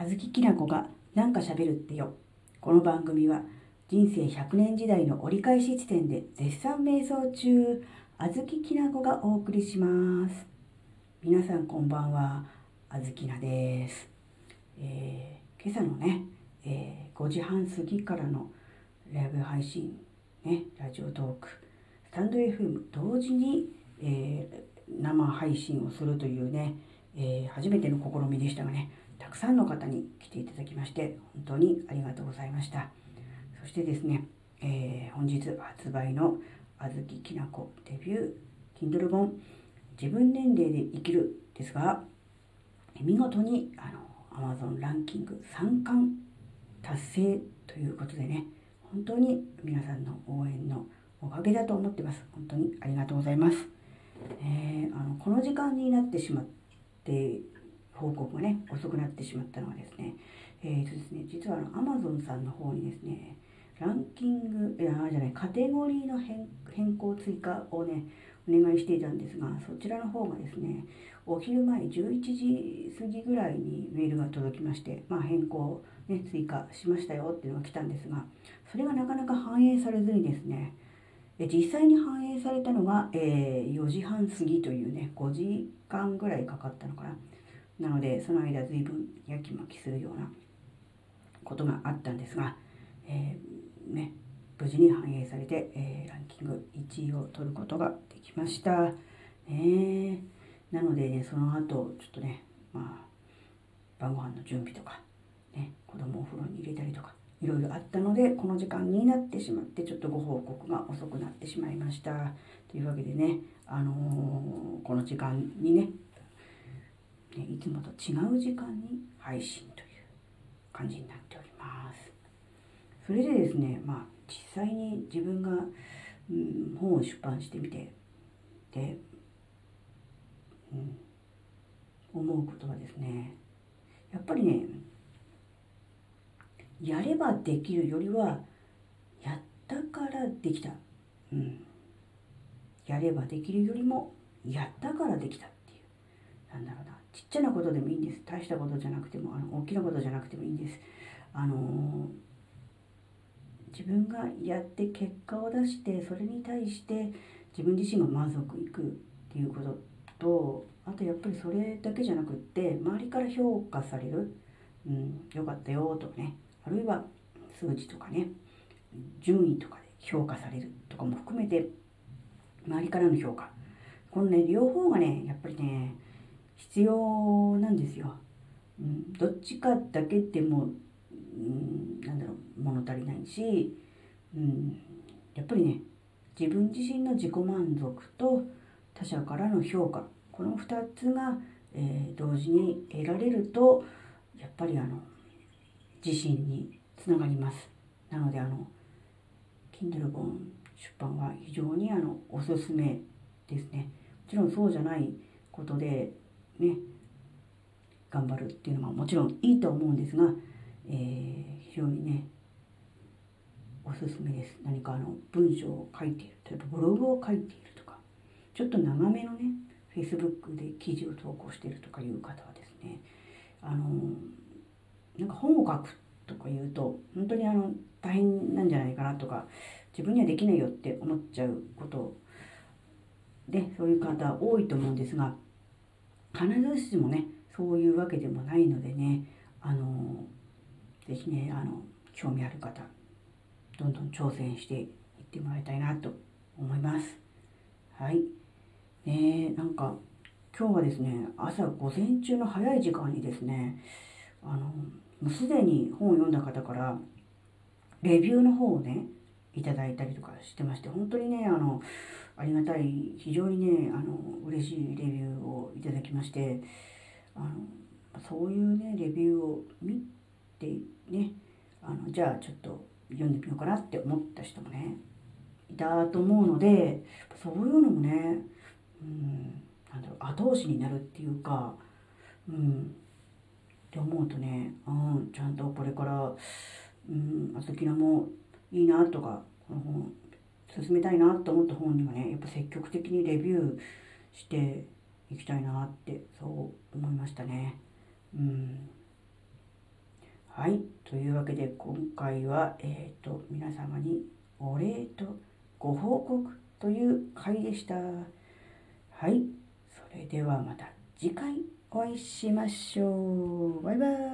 あずききなこがなんか喋るってよ。この番組は人生100年時代の折り返し地点で絶賛瞑想中、あずききなこがお送りします。皆さんこんばんは、あずきなです。えー、今朝のね、えー、5時半過ぎからのライブ配信、ね、ラジオトーク、スタンド FM 同時に、えー、生配信をするというね、え初めての試みでしたがね、たくさんの方に来ていただきまして本当にありがとうございました。そしてですね、えー、本日発売のあずききなこデビュー Kindle 本自分年齢で生きるですが見事にあの Amazon ランキング3冠達成ということでね本当に皆さんの応援のおかげだと思ってます。本当にありがとうございます、えー、あのこの時間になってしまって報告がね遅くなってしまったのはですね。えーとですね実はあの Amazon さんの方にですねランキングいやじゃないカテゴリーの変更追加をねお願いしていたんですがそちらの方がですねお昼前11時過ぎぐらいにメールが届きまして、まあ、変更、ね、追加しましたよっていうのが来たんですがそれがなかなか反映されずにですね実際に反映されたのが、えー、4時半過ぎというね5時間ぐらいかかったのかな。なのでその間随分やきもきするようなことがあったんですが、えー、ね、無事に反映されて、えー、ランキング1位を取ることができました。ね、なのでねその後ちょっとねまあ晩ご飯の準備とか、ね、子供をお風呂に入れたりとかいろいろあったのでこの時間になってしまってちょっとご報告が遅くなってしまいました。というわけでね、あのー、この時間にねね、いつもと違う時間に配信という感じになっております。それでですね、まあ実際に自分が、うん、本を出版してみて、で、うん、思うことはですね、やっぱりね、やればできるよりは、やったからできた。うん。やればできるよりも、やったからできたっていう、なんだろうな。ちっちゃなことでもいいんです。大したことじゃなくてもあの大きなことじゃなくてもいいんです。あの自分がやって結果を出してそれに対して自分自身が満足いくっていうこととあとやっぱりそれだけじゃなくって周りから評価される、うん、よかったよとかね。あるいは数値とかね。順位とかで評価されるとかも含めて周りからの評価。このね両方がねやっぱりね必要なんですよ。うん、どっちかだけでも、うん、なんだろう物足りないし、うん、やっぱりね自分自身の自己満足と他者からの評価この2つが、えー、同時に得られるとやっぱりあの自信につながります。なのであの Kindle 本出版は非常にあのおすすめですね。もちろんそうじゃないことでね頑張るっていうのはもちろんいいと思うんですが、えー、非常にねおすすめです。何かあの文章を書いている。例えばブログを書いているとかちょっと長めのね Facebook で記事を投稿しているとかいう方はですねあのなんか本を書くとか言うと本当にあの大変なんじゃないかなとか自分にはできないよって思っちゃうことでそういう方多いと思うんですが必ずしもねそういうわけでもないのでねあの是非ねあの興味ある方どんどん挑戦していってもらいたいなと思います。はい。ねなんか今日はですね朝午前中の早い時間にですねあのもうすでに本を読んだ方からレビューの方をねいただいたりとかしてまして本当にねあのありがたい非常にねあの嬉しいレビューをいただきましてあのそういうねレビューを見てねあのじゃあちょっと読んでみようかなって思った人もねいたと思うのでそういうのもね、うん、なんだろう後押しになるっていうか、うん、って思うとね、うん、ちゃんとこれから、うん、あずきなもいいなとかこの本進めたいなと思った本にはねやっぱ積極的にレビューしていきたいなってそう思いましたね。うん。はい。というわけで今回はえっ、ー、と皆様にお礼とご報告という回でした。はい。それではまた次回お会いしましょう。バイバイ。